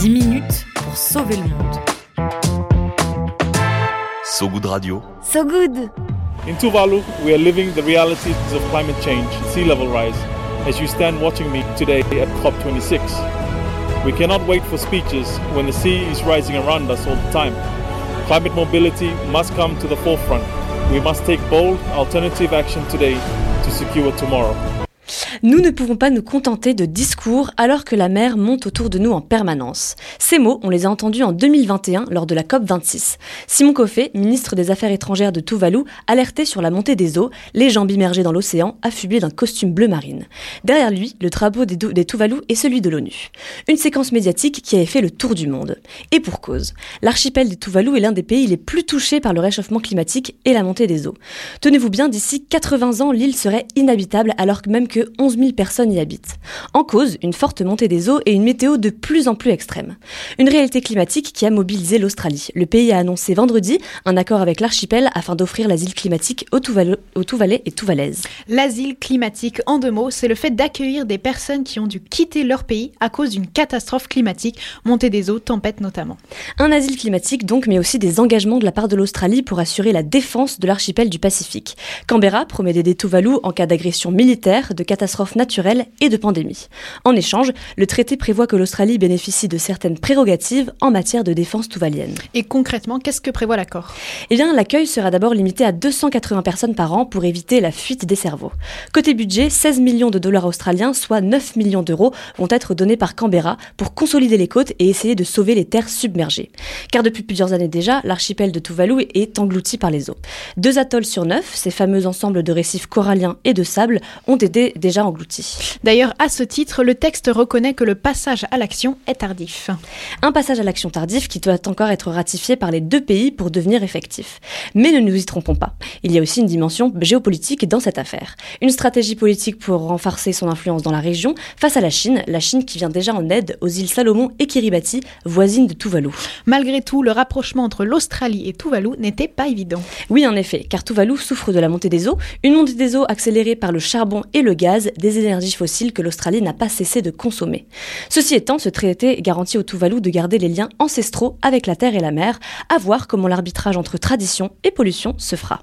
10 minutes pour sauver le monde. So Good Radio. So good! In Tuvalu, we are living the realities of climate change, sea level rise, as you stand watching me today at COP26. We cannot wait for speeches when the sea is rising around us all the time. Climate mobility must come to the forefront. We must take bold, alternative action today to secure tomorrow. Nous ne pouvons pas nous contenter de discours alors que la mer monte autour de nous en permanence. Ces mots, on les a entendus en 2021 lors de la COP26. Simon Coffey, ministre des Affaires étrangères de Tuvalu, alertait sur la montée des eaux, les jambes immergées dans l'océan, affublées d'un costume bleu marine. Derrière lui, le drapeau des, Tuvalu est celui de l'ONU. Une séquence médiatique qui avait fait le tour du monde. Et pour cause. L'archipel des Tuvalu est l'un des pays les plus touchés par le réchauffement climatique et la montée des eaux. Tenez-vous bien, d'ici 80 ans, l'île serait inhabitable alors que même que 11 000 personnes y habitent. En cause, une forte montée des eaux et une météo de plus en plus extrême. Une réalité climatique qui a mobilisé l'Australie. Le pays a annoncé vendredi un accord avec l'archipel afin d'offrir l'asile climatique aux, Tuvalu, aux Tuvalais et Tuvalaises. L'asile climatique, en deux mots, c'est le fait d'accueillir des personnes qui ont dû quitter leur pays à cause d'une catastrophe climatique, montée des eaux, tempête notamment. Un asile climatique donc, mais aussi des engagements de la part de l'Australie pour assurer la défense de l'archipel du Pacifique. Canberra promet d'aider Tuvalu en cas d'agression militaire, de catastrophe naturelle et de pandémie. En échange, le traité prévoit que l'Australie bénéficie de certaines prérogatives en matière de défense touvalienne. Et concrètement, qu'est-ce que prévoit l'accord? Eh bien, l'accueil sera d'abord limité à 280 personnes par an pour éviter la fuite des cerveaux. Côté budget, 16 millions de dollars australiens, soit 9 millions d'euros, vont être donnés par Canberra pour consolider les côtes et essayer de sauver les terres submergées. Car depuis plusieurs années déjà, l'archipel de Tuvalu est englouti par les eaux. Deux atolls sur neuf, ces fameux ensembles de récifs coralliens et de sable, ont été déjà engloutis. D'ailleurs, à ce titre, le texte reconnaît que le passage à l'action est tardif. Un passage à l'action tardif qui doit encore être ratifié par les deux pays pour devenir effectif. Mais ne nous y trompons pas, il y a aussi une dimension géopolitique dans cette affaire. Une stratégie politique pour renforcer son influence dans la région face à la Chine, la Chine qui vient déjà en aide aux îles Salomon et Kiribati, voisines de Tuvalu. Malgré tout, le rapprochement entre l'Australie et Tuvalu n'était pas évident. Oui, en effet, car Tuvalu souffre de la montée des eaux, une montée des eaux accélérée par le charbon et le gaz, des énergies fossiles que l'Australie n'a pas cessé de consommer. Ceci étant, ce traité garantit au Tuvalu de garder les liens ancestraux avec la terre et la mer, à voir comment l'arbitrage entre tradition et pollution se fera.